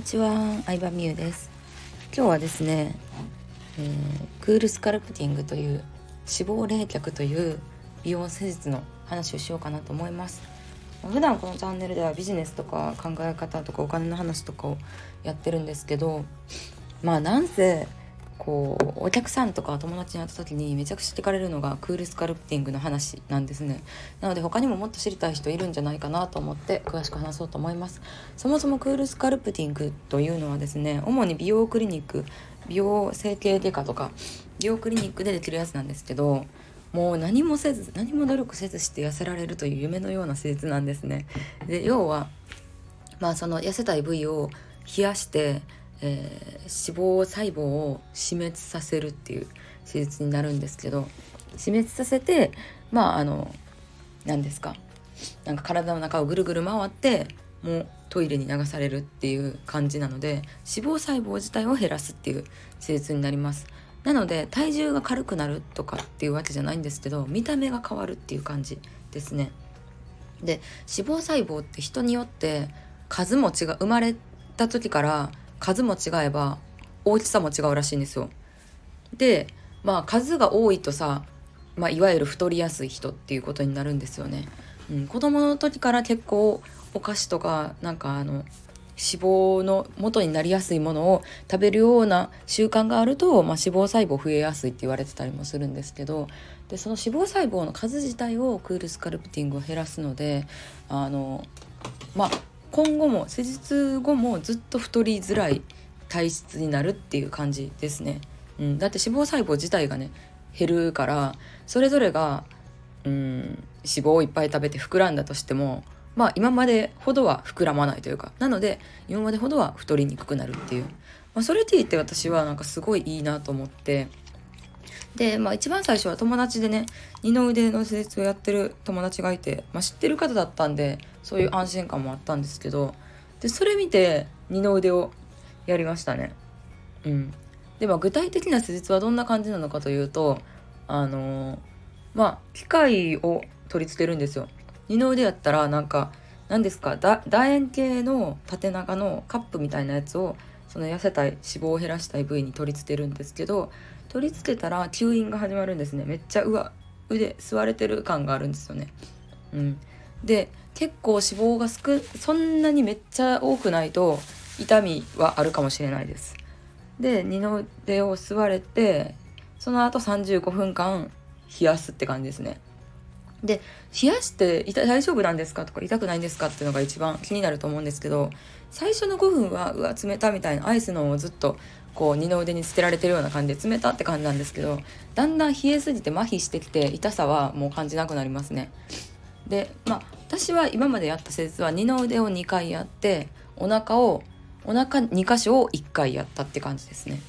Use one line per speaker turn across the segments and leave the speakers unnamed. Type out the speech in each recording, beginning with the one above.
にちは、相葉美優です。今日はですね、えー、クールスカルプティングという脂肪冷却という美容施術の話をしようかなと思います。普段このチャンネルではビジネスとか考え方とかお金の話とかをやってるんですけどまあなんせこうお客さんとか友達に会った時にめちゃくちゃ聞かれるのがクールスカルプティングの話なんですね。なので他にももっと知りたい人いるんじゃないかなと思って詳しく話そうと思います。そもそもクールスカルプティングというのはですね主に美容クリニック美容整形外科とか美容クリニックでできるやつなんですけどもう何もせず何も努力せずして痩せられるという夢のような施術なんですね。で要はまあその痩せたい部位を冷やしてえー、脂肪細胞を死滅させるっていう手術になるんですけど死滅させてまああの何ですかなんか体の中をぐるぐる回ってもうトイレに流されるっていう感じなので脂肪細胞自体を減らすっていう手術になります。なので体重が軽くなるとかっていうわけじゃないんですけど見た目が変わるっていう感じですね。で脂肪細胞って人によって数も違う生まれた時から数も違えば大きさも違うらしいんですよ。でまあ数が多いとさ、まあ、いわゆる太りやすい人っていうことになるんですよね。うん、子供の時から結構お菓子とかなんかあの脂肪の元になりやすいものを食べるような習慣があると、まあ、脂肪細胞増えやすいって言われてたりもするんですけどでその脂肪細胞の数自体をクールスカルプティングを減らすのであのまあ今後も施術後もずっと太りづらい体質になるっていう感じですね。うん、だって脂肪細胞自体がね減るからそれぞれがうん脂肪をいっぱい食べて膨らんだとしてもまあ今までほどは膨らまないというかなので今までほどは太りにくくなるっていう、まあ、それでいて私はなんかすごいいいなと思ってで、まあ、一番最初は友達でね二の腕の施術をやってる友達がいて、まあ、知ってる方だったんでそういう安心感もあったんですけどでそれ見て二の腕をやりましたね。うん、でまあ具体的な施術はどんな感じなのかというとあのー、まあ機械を取り付けるんですよ。二の腕やったらなんか何ですか楕円形の縦長のカップみたいなやつをその痩せたい脂肪を減らしたい部位に取り付けるんですけど取り付けたら吸引が始まるんですねめっちゃうわ腕吸われてる感があるんですよね。うん、で結構脂肪が少そんなにめっちゃ多くないと痛みはあるかもしれないです。で二の腕を吸われてその後35分間冷やすって感じですね。で冷やして大丈夫なんですか？とか痛くないんですか？っていうのが一番気になると思うんですけど最初の5分はうわ冷たみたいなアイスのをずっとこう二の腕につけられてるような感じで冷たって感じなんですけどだんだん冷えすぎて麻痺してきて痛さはもう感じなくなりますね。でまあ私は今までやった施術は二の腕を2回やってお腹をお腹2箇所を1回やったって感じですね。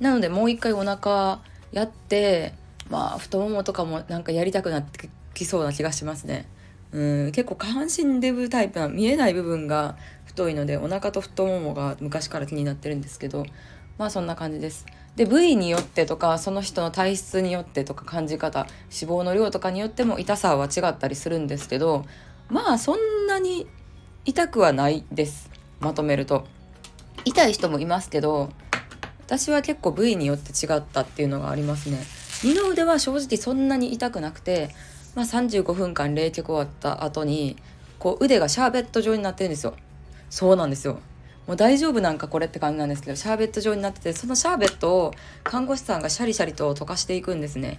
なのでもう1回お腹やってまあ太ももとかもなんかやりたくなってきそうな気がしますね。うん結構下半身デブタイプな見えない部分が太いのでお腹と太ももが昔から気になってるんですけどまあそんな感じです。で部位によってとかその人の体質によってとか感じ方脂肪の量とかによっても痛さは違ったりするんですけどまあそんなに痛くはないですまとめると。痛い人もいますけど私は結構部位によって違ったっていうのがありますね。二の腕は正直そんなに痛くなくて、まあ、35分間冷却終わった後にこう腕がシャーベット状になってるんですよ。そうなんですよ。もう大丈夫なんかこれって感じなんですけどシャーベット状になっててそのシャーベットを看護師さんがシャリシャリと溶かしていくんですね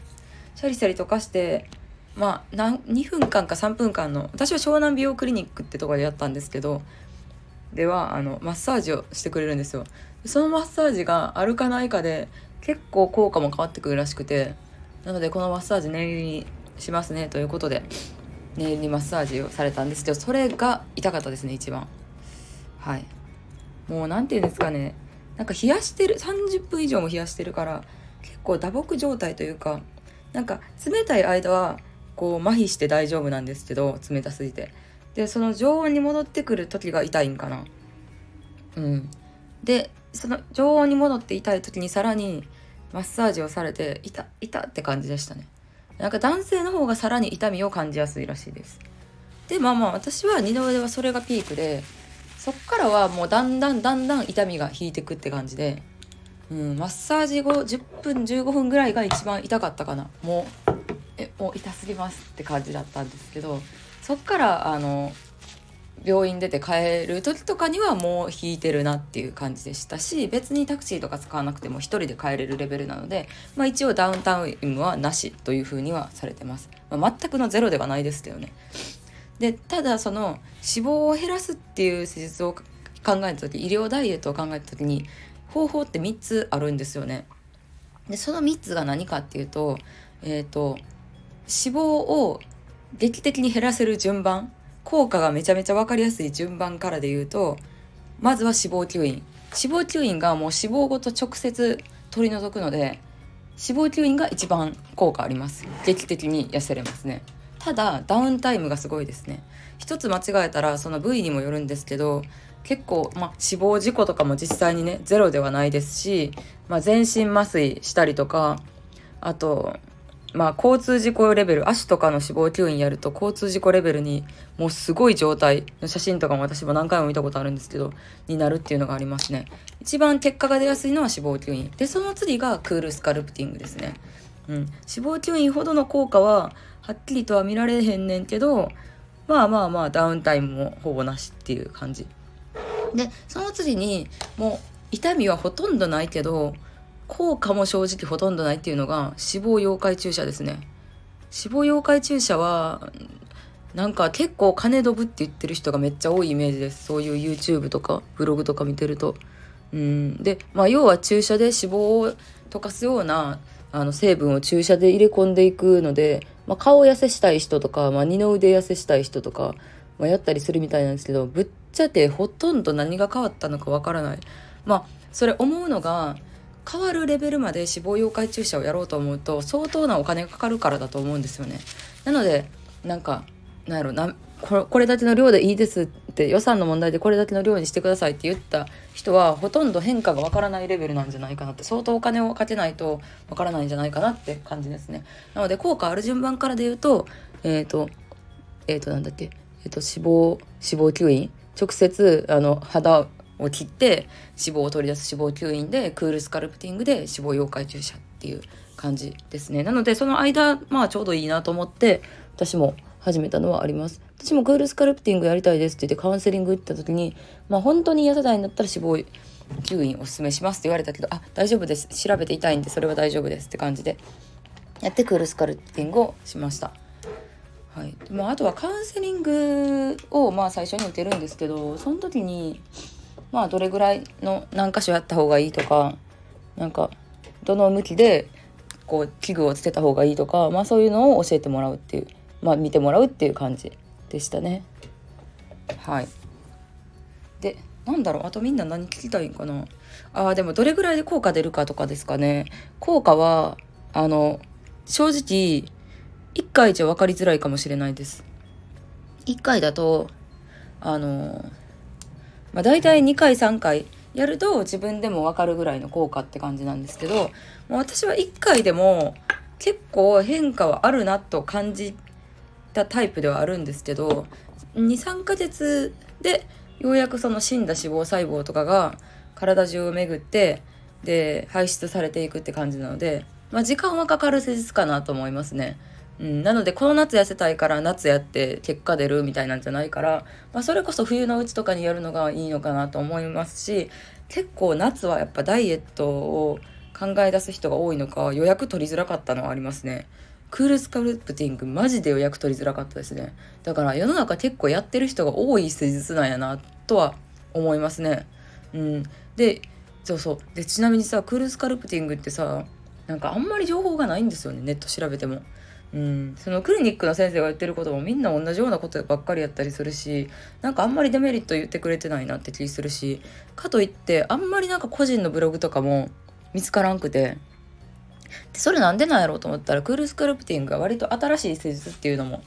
シャリシャリ溶かしてまあ2分間か3分間の私は湘南美容クリニックってとこでやったんですけどではあのマッサージをしてくれるんですよそのマッサージがあるかないかで結構効果も変わってくるらしくてなのでこのマッサージ念入りにしますねということで念入りにマッサージをされたんです。けどそれが痛かったですね一番。はい。もう何て言うんですかね。なんか冷やしてる30分以上も冷やしてるから結構打撲状態というかなんか冷たい間はこう麻痺して大丈夫なんですけど冷たすぎて。でその常温に戻ってくる時が痛いんかな。うん。でその常温に戻って痛い時にさらにマッサージをされて痛痛って感じでしたね。なんか男性の方がさらに痛みを感じやすいらしいです。でまあまあ私は二の腕はそれがピークでそっからはもうだんだんだんだん痛みが引いてくって感じで、うん、マッサージ後10分15分ぐらいが一番痛かったかな。もうえもう痛すぎますって感じだったんですけどそっからあの病院出て帰る時とかにはもう引いてるなっていう感じでしたし別にタクシーとか使わなくても1人で帰れるレベルなので、まあ、一応ダウンタウンはなしというふうにはされてます、まあ、全くのゼロではないですけどね。でただその脂肪を減らすっていう施術を考えた時医療ダイエットを考えた時に方法って3つあるんですよね。でその3つが何かっていうとえっ、ー、と脂肪を劇的に減らせる順番効果がめちゃめちゃ分かりやすい順番からで言うとまずは脂肪吸引。脂肪吸引がもう脂肪ごと直接取り除くので脂肪吸引が一番効果あります。劇的に痩せれますね。ただダウンタイムがすごいですね。一つ間違えたらその部位にもよるんですけど結構、まあ、死亡事故とかも実際にねゼロではないですし、まあ、全身麻酔したりとかあとまあ、交通事故レベル足とかの死亡吸引やると交通事故レベルにもうすごい状態の写真とかも私も何回も見たことあるんですけどになるっていうのがありますね。一番結果が出やすいのは死亡吸引でその次がクールスカルプティングですね。うん。死亡吸引ほどの効果ははっきりとは見られへんねんけどまあまあまあダウンタイムもほぼなしっていう感じ。でその次にもう痛みはほとんどないけど効果も正直ほとんどないっていうのが脂肪溶解注射ですね。脂肪溶解注射はなんか結構金ドブって言ってる人がめっちゃ多いイメージです。そういう YouTube とかブログとか見てると。うん。でまあ要は注射で脂肪を溶かすようなあの成分を注射で入れ込んでいくので、まあ、顔痩せしたい人とか、まあ、二の腕痩せしたい人とか、まあ、やったりするみたいなんですけどぶっちゃけほとんど何が変わったのかわからない。まあそれ思うのが変わるレベルまで脂肪溶解注射をやろうと思うと相当なお金がかかるからだと思うんですよね。なのでなんかなんやろなこれだけの量でいいですって予算の問題でこれだけの量にしてくださいって言った人はほとんど変化がわからないレベルなんじゃないかなって相当お金をかけないとわからないんじゃないかなって感じですね。なので効果ある順番からで言うとえっ、ー、とえっ、ー、となんだっけえっ、ー、と脂肪脂肪吸引直接あの肌を切って脂肪を取り出す脂肪吸引でクールスカルプティングで脂肪溶解注射っていう感じですね。なのでその間まあちょうどいいなと思って私も始めたのはあります。私もクールスカルプティングやりたいですって言ってカウンセリング行った時にまあ本当に痩せたいんだったら脂肪吸引おすすめしますって言われたけどあ大丈夫です。調べていたいんでそれは大丈夫ですって感じでやってクールスカルプティングをしました。はい、まあ、あとはカウンセリングをまあ最初に受けるんですけどその時にまあどれぐらいの何箇所やった方がいいとかなんかどの向きでこう器具をつけた方がいいとか、まあ、そういうのを教えてもらうっていう、まあ、見てもらうっていう感じでしたね。はいでなんだろうあとみんな何聞きたいんかな？あでもどれぐらいで効果出るかとかですかね効果はあの正直1回じゃ分かりづらいかもしれないです。1回だとあのまあ、大体2回3回やると自分でも分かるぐらいの効果って感じなんですけどもう私は1回でも結構変化はあるなと感じたタイプではあるんですけど23ヶ月でようやくその死んだ脂肪細胞とかが体中を巡ってで排出されていくって感じなので、まあ、時間はかかる施術かなと思いますね。うん、なのでこの夏痩せたいから夏やって結果出るみたいなんじゃないから、まあ、それこそ冬のうちとかにやるのがいいのかなと思いますし結構夏はやっぱダイエットを考え出す人が多いのか予約取りづらかったのはありますね。クールスカルプティングマジで予約取りづらかったですね。だから世の中結構やってる人が多い施術なんやなとは思いますね。うん。で、そうそう。で、ちなみにさ、クールスカルプティングってさ、なんかあんまり情報がないんですよね、ネット調べても。うん、そのクリニックの先生が言ってることもみんな同じようなことばっかりやったりするしなんかあんまりデメリット言ってくれてないなって気するしかといってあんまりなんか個人のブログとかも見つからんくてでそれなんでなんやろうと思ったらクールスクルプティングが割と新しい施術っていうのも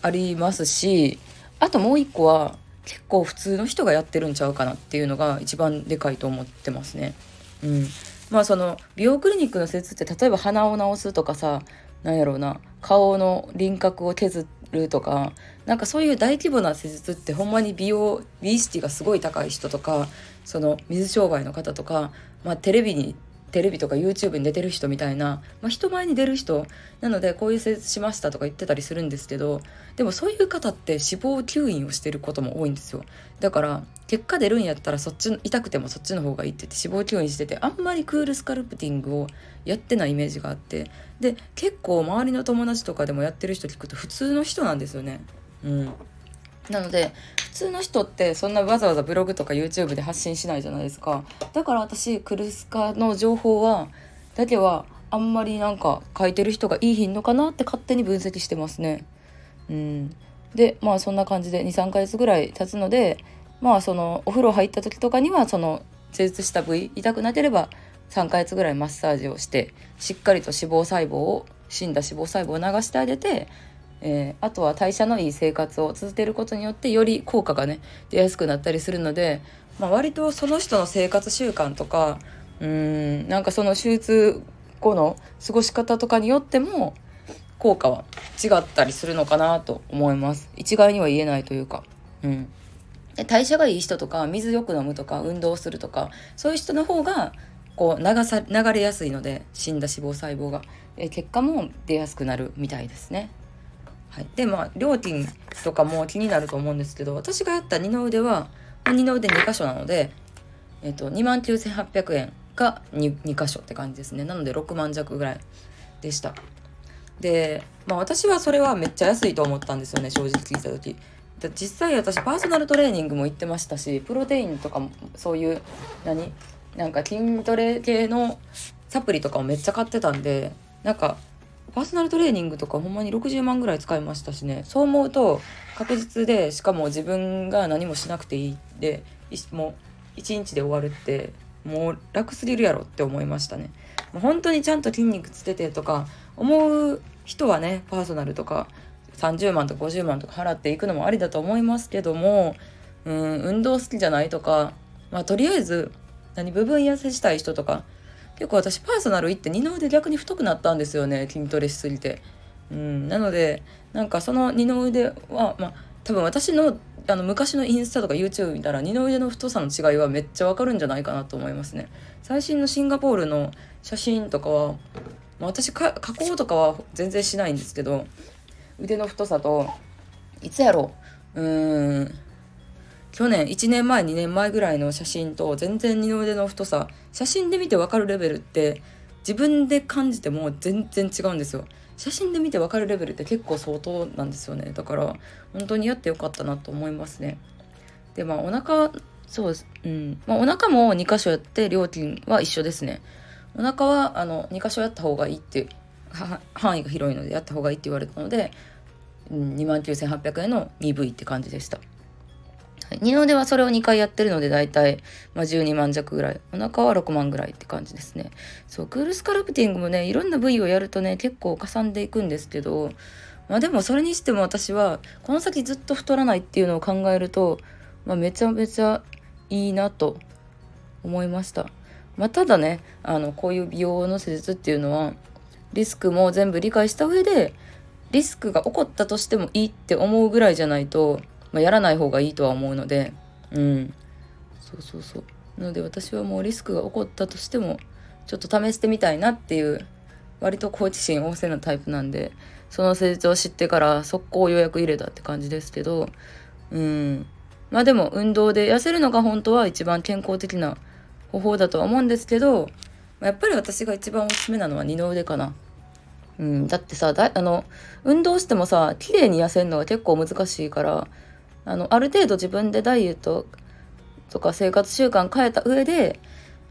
ありますしあともう一個は結構普通の人がやってるんちゃうかなっていうのが一番でかいと思ってますね。うん、まあその美容クリニックの施術って例えば鼻を治すとかさなんやろうな顔の輪郭を削るとかなんかそういう大規模な施術ってほんまに美容美意識がすごい高い人とかその水商売の方とか、まあ、テレビにテレビとか YouTube に出てる人みたいな、まあ、人前に出る人なのでこういう施術しましたとか言ってたりするんですけどでもそういう方って脂肪吸引をしてることも多いんですよ。だから結果出るんやったらそっち痛くてもそっちの方がいいって言って脂肪吸引しててあんまりクールスカルプティングをやってないイメージがあってで結構周りの友達とかでもやってる人聞くと普通の人なんですよね。うん。なので普通の人ってそんなわざわざブログとか YouTube で発信しないじゃないですか。だから私クルスカの情報はだけはあんまりなんか書いてる人がいい品のかなって勝手に分析してますね。うん。でまあそんな感じで23ヶ月ぐらい経つのでまあそのお風呂入った時とかにはその施術した部位痛くなければ3ヶ月ぐらいマッサージをしてしっかりと脂肪細胞を死んだ脂肪細胞を流してあげてえー、あとは代謝のいい生活を続けることによってより効果がね出やすくなったりするので、まあ、割とその人の生活習慣とかうんなんかその手術後の過ごし方とかによっても効果は違ったりするのかなと思います。一概には言えないというか。うん。で代謝がいい人とか水よく飲むとか運動するとかそういう人の方がこう流さ流れやすいので死んだ脂肪細胞が、え結果も出やすくなるみたいですね。はい、でまあ料金とかも気になると思うんですけど私がやった二の腕は二の腕2箇所なので、えっと、2万9800円が 2, 2箇所って感じですね。なので6万弱ぐらいでした。でまあ私はそれはめっちゃ安いと思ったんですよね正直聞いた時。実際私パーソナルトレーニングも行ってましたしプロテインとかもそういう何？なんか筋トレ系のサプリとかもめっちゃ買ってたんでなんかパーソナルトレーニングとかほんまに60万ぐらい使いましたしねそう思うと確実でしかも自分が何もしなくていいでもう1日で終わるってもう楽すぎるやろって思いましたね。もう本当にちゃんと筋肉つけてとか思う人はねパーソナルとか30万とか50万とか払っていくのもありだと思いますけどもうん運動好きじゃないとかまあとりあえず何部分痩せしたい人とか結構私パーソナル行って二の腕逆に太くなったんですよね筋トレしすぎて。うん、なのでなんかその二の腕はまあ多分私のあの昔のインスタとか YouTube 見たら二の腕の太さの違いはめっちゃわかるんじゃないかなと思いますね。最新のシンガポールの写真とかは、まあ、私加工とかは全然しないんですけど腕の太さといつやろううーん去年1年前2年前ぐらいの写真と全然二の腕の太さ。写真で見て分かるレベルって自分で感じても全然違うんですよ。写真で見て分かるレベルって結構相当なんですよね。だから本当にやってよかったなと思いますね。でまあお腹そうです。うん。まあお腹も2箇所やって料金は一緒ですね。お腹はあの2箇所やった方がいいって 範囲が広いのでやった方がいいって言われたので、うん、2万9800円の 2V って感じでした。二の腕はそれを2回やってるので大体、まあ、12万弱ぐらい。お腹は6万ぐらいって感じですね。そうクールスカルプティングもねいろんな部位をやるとね結構かさんでいくんですけどまあでもそれにしても私はこの先ずっと太らないっていうのを考えると、まあ、めちゃめちゃいいなと思いました。まあ、ただねあのこういう美容の施術っていうのはリスクも全部理解した上でリスクが起こったとしてもいいって思うぐらいじゃないとまあ、やらない方がいいとは思うのでうん。そうそうそう。なので私はもうリスクが起こったとしてもちょっと試してみたいなっていう割と好奇心旺盛なタイプなんでその施術を知ってから速攻予約入れたって感じですけどうん。まあでも運動で痩せるのが本当は一番健康的な方法だとは思うんですけどまやっぱり私が一番おすすめなのは二の腕かな。うん、だってさだあの運動してもさ綺麗に痩せるのが結構難しいからあのある程度自分でダイエットとか生活習慣変えた上で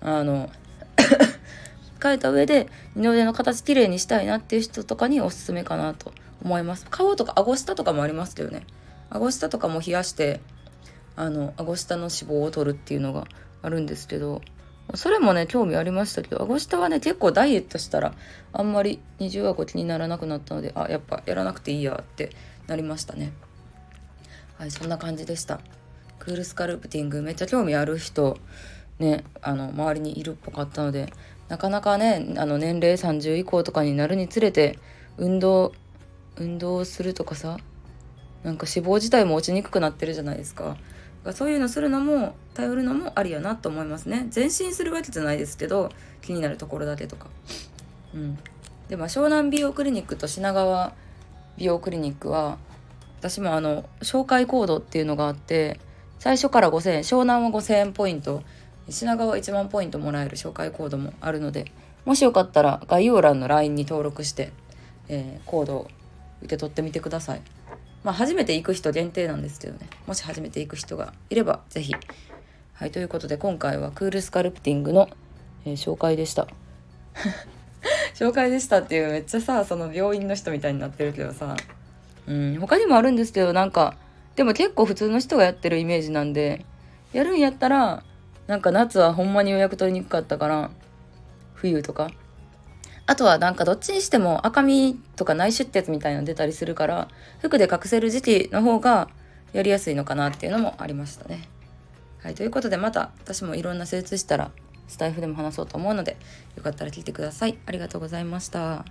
あの 変えた上で二の腕の形きれいにしたいなっていう人とかにおすすめかなと思います顔とか顎下とかもありますけどね顎下とかも冷やしてあの顎下の脂肪を取るっていうのがあるんですけどそれもね興味ありましたけど顎下はね結構ダイエットしたらあんまり二重顎気にならなくなったのであやっぱやらなくていいやってなりましたね。はいそんな感じでした。クールスカルプティングめっちゃ興味ある人ねあの周りにいるっぽかったのでなかなかねあの年齢30以降とかになるにつれて運動運動するとかさなんか脂肪自体も落ちにくくなってるじゃないですか。そういうのするのも頼るのもありやなと思いますね。前進するわけじゃないですけど気になるところだけとか。うん。でまあ湘南美容クリニックと品川美容クリニックは私もあの紹介コードっていうのがあって最初から5000円湘南は5000円ポイント品川1万ポイントもらえる紹介コードもあるのでもしよかったら概要欄の LINE に登録して、えー、コードを受け取ってみてください。まあ、初めて行く人限定なんですけどね。もし初めて行く人がいれば是非はいということで今回はクールスカルプティングの、えー、紹介でした。紹介でしたっていうめっちゃさその病院の人みたいになってるけどさ。うん他にもあるんですけどなんかでも結構普通の人がやってるイメージなんでやるんやったらなんか夏はほんまに予約取りにくかったから冬とかあとはなんかどっちにしても赤みとか内出血みたいなの出たりするから服で隠せる時期の方がやりやすいのかなっていうのもありましたね。はい、ということでまた私もいろんな施術したらスタイフでも話そうと思うのでよかったら聞いてください。ありがとうございました。